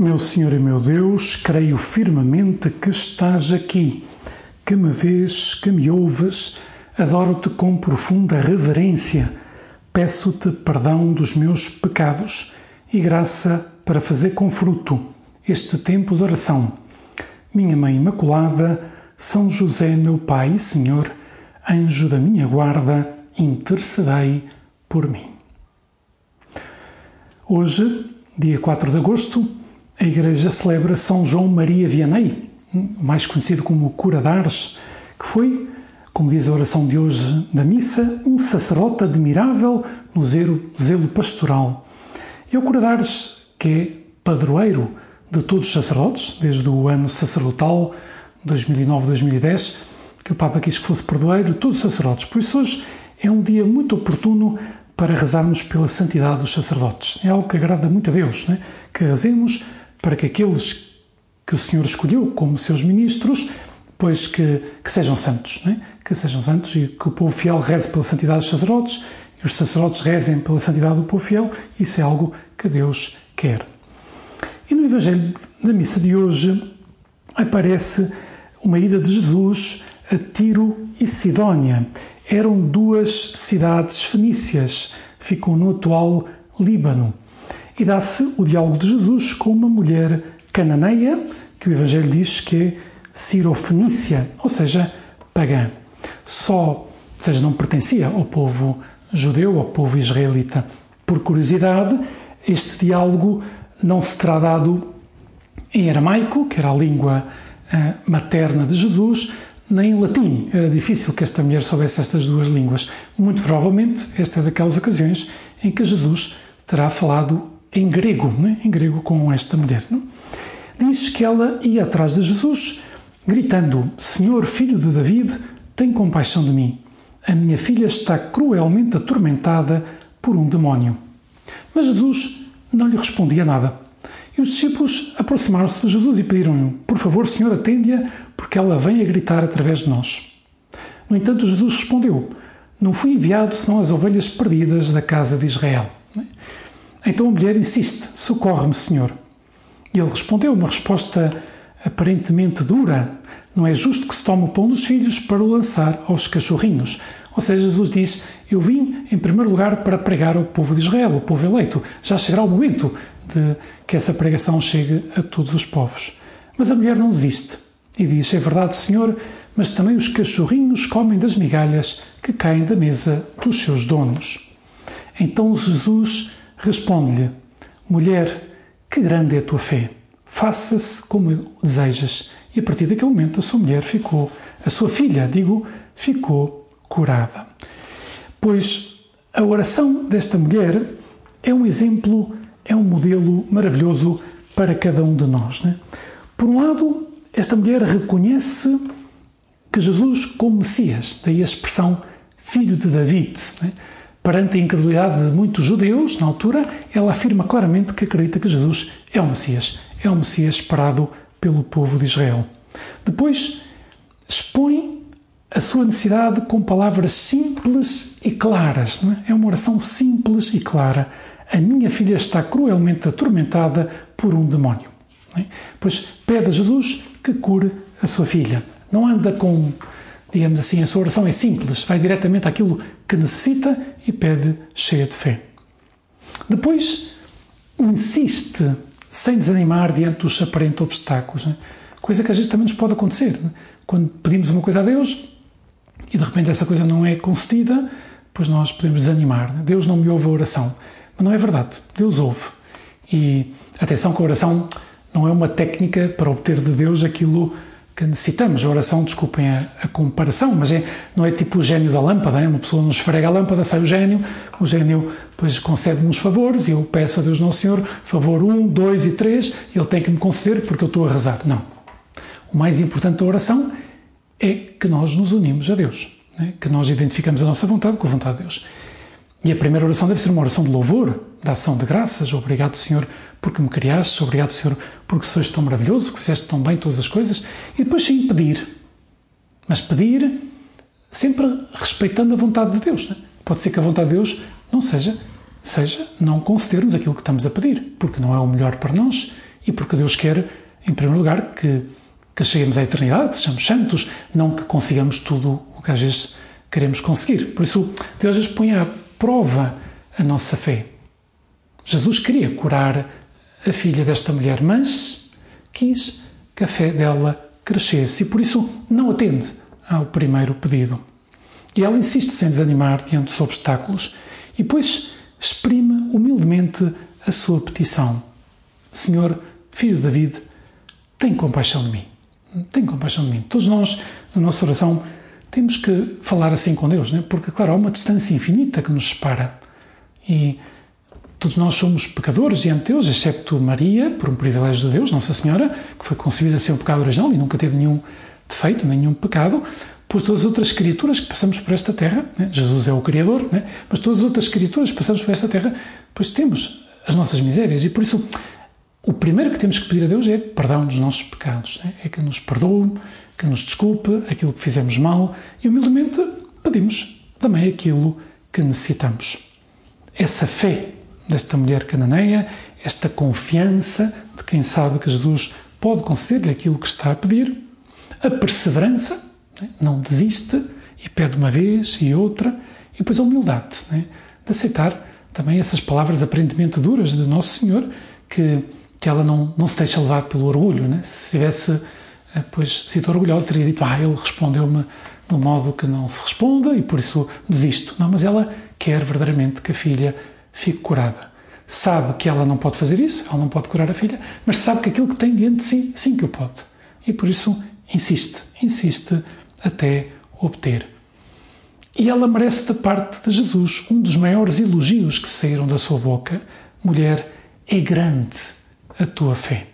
Meu Senhor e meu Deus, creio firmemente que estás aqui, que me vês, que me ouves, adoro-te com profunda reverência. Peço-te perdão dos meus pecados e graça para fazer com fruto este tempo de oração. Minha Mãe Imaculada, São José, meu Pai e Senhor, anjo da minha guarda, intercedei por mim. Hoje, dia 4 de agosto, a Igreja celebra São João Maria Vianney, mais conhecido como Cura d'Ars, que foi, como diz a oração de hoje da missa, um sacerdote admirável no zelo, zelo pastoral. E o Cura d'Ars, que é padroeiro de todos os sacerdotes, desde o ano sacerdotal 2009-2010, que o Papa quis que fosse padroeiro de todos os sacerdotes. Por isso hoje é um dia muito oportuno para rezarmos pela santidade dos sacerdotes. É algo que agrada muito a Deus, né? que rezemos para que aqueles que o Senhor escolheu como seus ministros, pois que, que sejam santos, né? que sejam santos e que o povo fiel reze pela santidade dos sacerdotes e os sacerdotes rezem pela santidade do povo fiel, isso é algo que Deus quer. E no Evangelho da missa de hoje aparece uma ida de Jesus a Tiro e Sidónia. Eram duas cidades fenícias, ficam no atual Líbano. E dá-se o diálogo de Jesus com uma mulher cananeia, que o Evangelho diz que é cirofenícia, ou seja, pagã. Só, ou seja, não pertencia ao povo judeu, ao povo israelita. Por curiosidade, este diálogo não se terá dado em aramaico, que era a língua uh, materna de Jesus, nem em latim. Era difícil que esta mulher soubesse estas duas línguas. Muito provavelmente, esta é daquelas ocasiões em que Jesus terá falado em grego, né? em grego com esta mulher. Não? Diz que ela ia atrás de Jesus, gritando: Senhor, filho de David, tem compaixão de mim. A minha filha está cruelmente atormentada por um demónio. Mas Jesus não lhe respondia nada. E os discípulos aproximaram-se de Jesus e pediram-lhe: Por favor, Senhor, atende-a, porque ela vem a gritar através de nós. No entanto, Jesus respondeu: Não fui enviado senão as ovelhas perdidas da casa de Israel. Então a mulher insiste: Socorre-me, Senhor. E ele respondeu uma resposta aparentemente dura: Não é justo que se tome o pão dos filhos para o lançar aos cachorrinhos. Ou seja, Jesus diz: Eu vim, em primeiro lugar, para pregar ao povo de Israel, o povo eleito. Já chegará o momento de que essa pregação chegue a todos os povos. Mas a mulher não desiste e diz: É verdade, Senhor, mas também os cachorrinhos comem das migalhas que caem da mesa dos seus donos. Então Jesus responde-lhe: Mulher, que grande é a tua fé. Faça-se como desejas. E a partir daquele momento a sua mulher ficou, a sua filha, digo, ficou curada. Pois a oração desta mulher é um exemplo, é um modelo maravilhoso para cada um de nós. Né? Por um lado, esta mulher reconhece que Jesus como Messias, daí a expressão filho de David. Né? Perante a incredulidade de muitos judeus, na altura, ela afirma claramente que acredita que Jesus é o Messias, é o Messias esperado pelo povo de Israel. Depois, expõe a sua necessidade com palavras simples e claras. É? é uma oração simples e clara. A minha filha está cruelmente atormentada por um demónio. É? Pois pede a Jesus que cure a sua filha. Não anda com digamos assim, a sua oração é simples, vai diretamente àquilo que necessita e pede cheia de fé. Depois, insiste sem desanimar diante dos aparentes obstáculos, né? coisa que às vezes também nos pode acontecer. Né? Quando pedimos uma coisa a Deus e de repente essa coisa não é concedida, pois nós podemos desanimar. Né? Deus não me ouve a oração. Mas não é verdade. Deus ouve. E atenção que a oração não é uma técnica para obter de Deus aquilo que necessitamos. A oração, desculpem a, a, comparação, mas é, não é tipo o gênio da lâmpada, é? uma pessoa nos esfrega a lâmpada, sai o gênio, o gênio depois concede-me favores e eu peço a Deus Nosso Senhor, favor 1, 2 e 3, ele tem que me conceder porque eu estou a rezar. Não. O mais importante da oração é que nós nos unimos a Deus, é? que nós identificamos a nossa vontade com a vontade de Deus. E a primeira oração deve ser uma oração de louvor, de ação de graças. Obrigado, Senhor, porque me criaste. Obrigado, Senhor, porque sois tão maravilhoso, que fizeste tão bem todas as coisas. E depois sim, pedir. Mas pedir sempre respeitando a vontade de Deus. Né? Pode ser que a vontade de Deus não seja seja não concedermos aquilo que estamos a pedir, porque não é o melhor para nós e porque Deus quer, em primeiro lugar, que, que cheguemos à eternidade, sejamos santos, não que consigamos tudo o que às vezes queremos conseguir. Por isso, Deus às vezes põe à prova a nossa fé. Jesus queria curar a filha desta mulher, mas quis que a fé dela crescesse e por isso não atende ao primeiro pedido. E ela insiste sem desanimar diante dos obstáculos e depois exprime humildemente a sua petição: Senhor, filho de David, tem compaixão de mim. Tem compaixão de mim. Todos nós, na nossa oração, temos que falar assim com Deus, né? porque, claro, há uma distância infinita que nos separa. E todos nós somos pecadores diante de Deus, excepto Maria, por um privilégio de Deus, Nossa Senhora, que foi concebida sem o pecado original e nunca teve nenhum defeito, nenhum pecado, pois todas as outras criaturas que passamos por esta terra, né? Jesus é o Criador, né? mas todas as outras criaturas que passamos por esta terra, pois temos as nossas misérias e por isso o primeiro que temos que pedir a Deus é perdão dos nossos pecados, né? é que nos perdoe, que nos desculpe aquilo que fizemos mal e humildemente pedimos também aquilo que necessitamos. Essa fé desta mulher cananeia, esta confiança de quem sabe que Jesus pode conceder-lhe aquilo que está a pedir, a perseverança, né? não desiste e pede uma vez e outra, e depois a humildade né? de aceitar também essas palavras aparentemente duras de Nosso Senhor, que, que ela não, não se deixa levar pelo orgulho. Né? Se tivesse pois sido orgulhosa, teria dito, ah, ele respondeu-me de um modo que não se responda e por isso desisto. Não, mas ela quer verdadeiramente que a filha fique curada. Sabe que ela não pode fazer isso, ela não pode curar a filha, mas sabe que aquilo que tem diante de si, sim que o pode. E por isso insiste, insiste até obter. E ela merece da parte de Jesus um dos maiores elogios que saíram da sua boca: mulher, é grande a tua fé.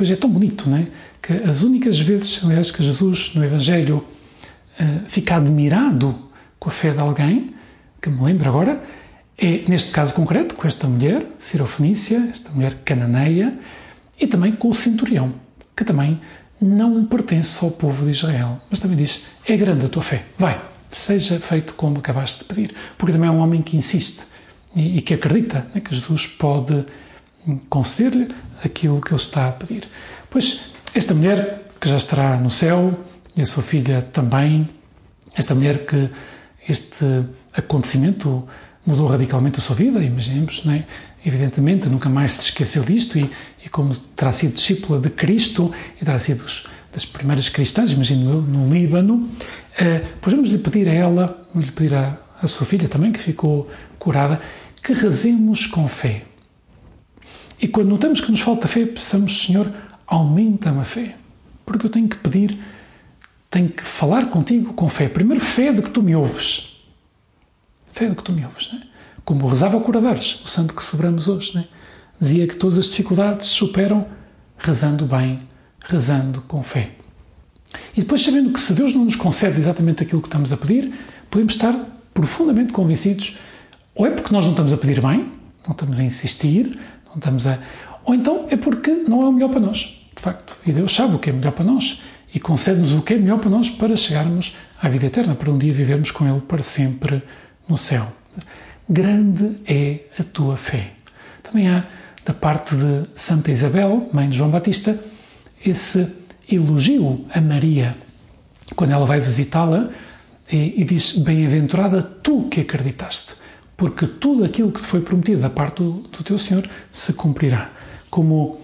Pois é tão bonito, não é? que as únicas vezes, aliás, que Jesus no Evangelho uh, fica admirado com a fé de alguém, que me lembro agora, é neste caso concreto, com esta mulher, Sirofenícia, esta mulher cananeia, e também com o centurião, que também não pertence ao povo de Israel, mas também diz: é grande a tua fé, vai, seja feito como acabaste de pedir, porque também é um homem que insiste e, que acredita né, que Jesus pode conceder-lhe aquilo que ele está a pedir. Pois esta mulher que já estará no céu e a sua filha também, esta mulher que este acontecimento mudou radicalmente a sua vida, imaginemos, não é? evidentemente, nunca mais se esqueceu disto e, e como terá sido discípula de Cristo e terá sido das primeiras cristãs, imagino no, no Líbano, eh, pois vamos lhe pedir a ela, vamos lhe pedir à, à sua filha também, que ficou curada, que rezemos com fé. E quando notamos que nos falta fé, pensamos, Senhor, aumenta-me a fé. Porque eu tenho que pedir, tenho que falar contigo com fé. Primeiro, fé de que tu me ouves. Fé de que tu me ouves, não é? Como rezava o Curadares, o santo que celebramos hoje, não é? Dizia que todas as dificuldades se superam rezando bem, rezando com fé. E depois, sabendo que se Deus não nos concede exatamente aquilo que estamos a pedir, podemos estar profundamente convencidos, ou é porque nós não estamos a pedir bem, não estamos a insistir, não estamos a. Ou então é porque não é o melhor para nós de facto. E Deus sabe o que é melhor para nós e concede-nos o que é melhor para nós para chegarmos à vida eterna, para um dia vivermos com Ele para sempre no céu. Grande é a tua fé. Também há, da parte de Santa Isabel, mãe de João Batista, esse elogio a Maria, quando ela vai visitá-la e, e diz: Bem-aventurada tu que acreditaste, porque tudo aquilo que te foi prometido da parte do, do teu Senhor se cumprirá. Como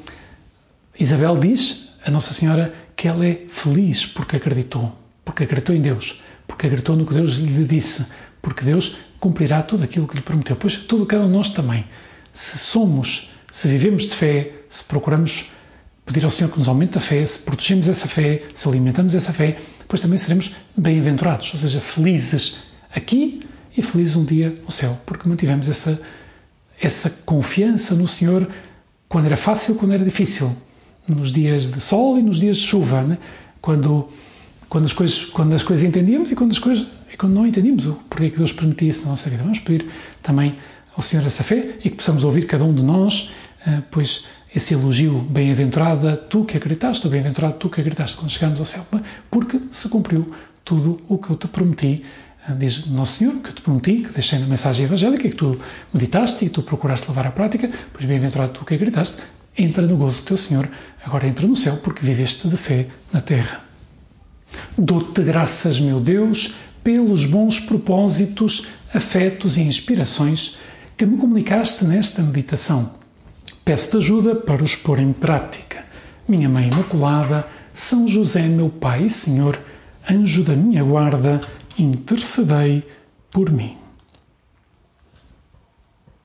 Isabel diz a Nossa Senhora que ela é feliz porque acreditou, porque acreditou em Deus, porque acreditou no que Deus lhe disse, porque Deus cumprirá tudo aquilo que lhe prometeu. Pois todo cada um de nós também. Se somos, se vivemos de fé, se procuramos pedir ao Senhor que nos aumente a fé, se protegemos essa fé, se alimentamos essa fé, depois também seremos bem-aventurados, ou seja, felizes aqui e felizes um dia no céu, porque mantivemos essa, essa confiança no Senhor quando era fácil, quando era difícil, nos dias de sol e nos dias de chuva, né? quando, quando, as coisas, quando as coisas entendíamos e quando, as coisas, e quando não entendíamos o porquê que Deus permitia isso na nossa vida. Vamos pedir também ao Senhor essa fé e que possamos ouvir cada um de nós, eh, pois esse elogio, bem-aventurada tu que acreditaste, bem-aventurado tu que acreditaste quando chegarmos ao céu, porque se cumpriu tudo o que eu te prometi Diz Nosso Senhor, que eu te prometi, que deixei na mensagem evangélica, que tu meditaste e tu procuraste levar à prática, pois bem-aventurado tu que acreditaste, entra no gozo do teu Senhor, agora entra no céu, porque viveste de fé na terra. Dou-te graças, meu Deus, pelos bons propósitos, afetos e inspirações que me comunicaste nesta meditação. Peço-te ajuda para os pôr em prática. Minha Mãe Imaculada, São José, meu Pai e Senhor, anjo da minha guarda, intercedei por mim.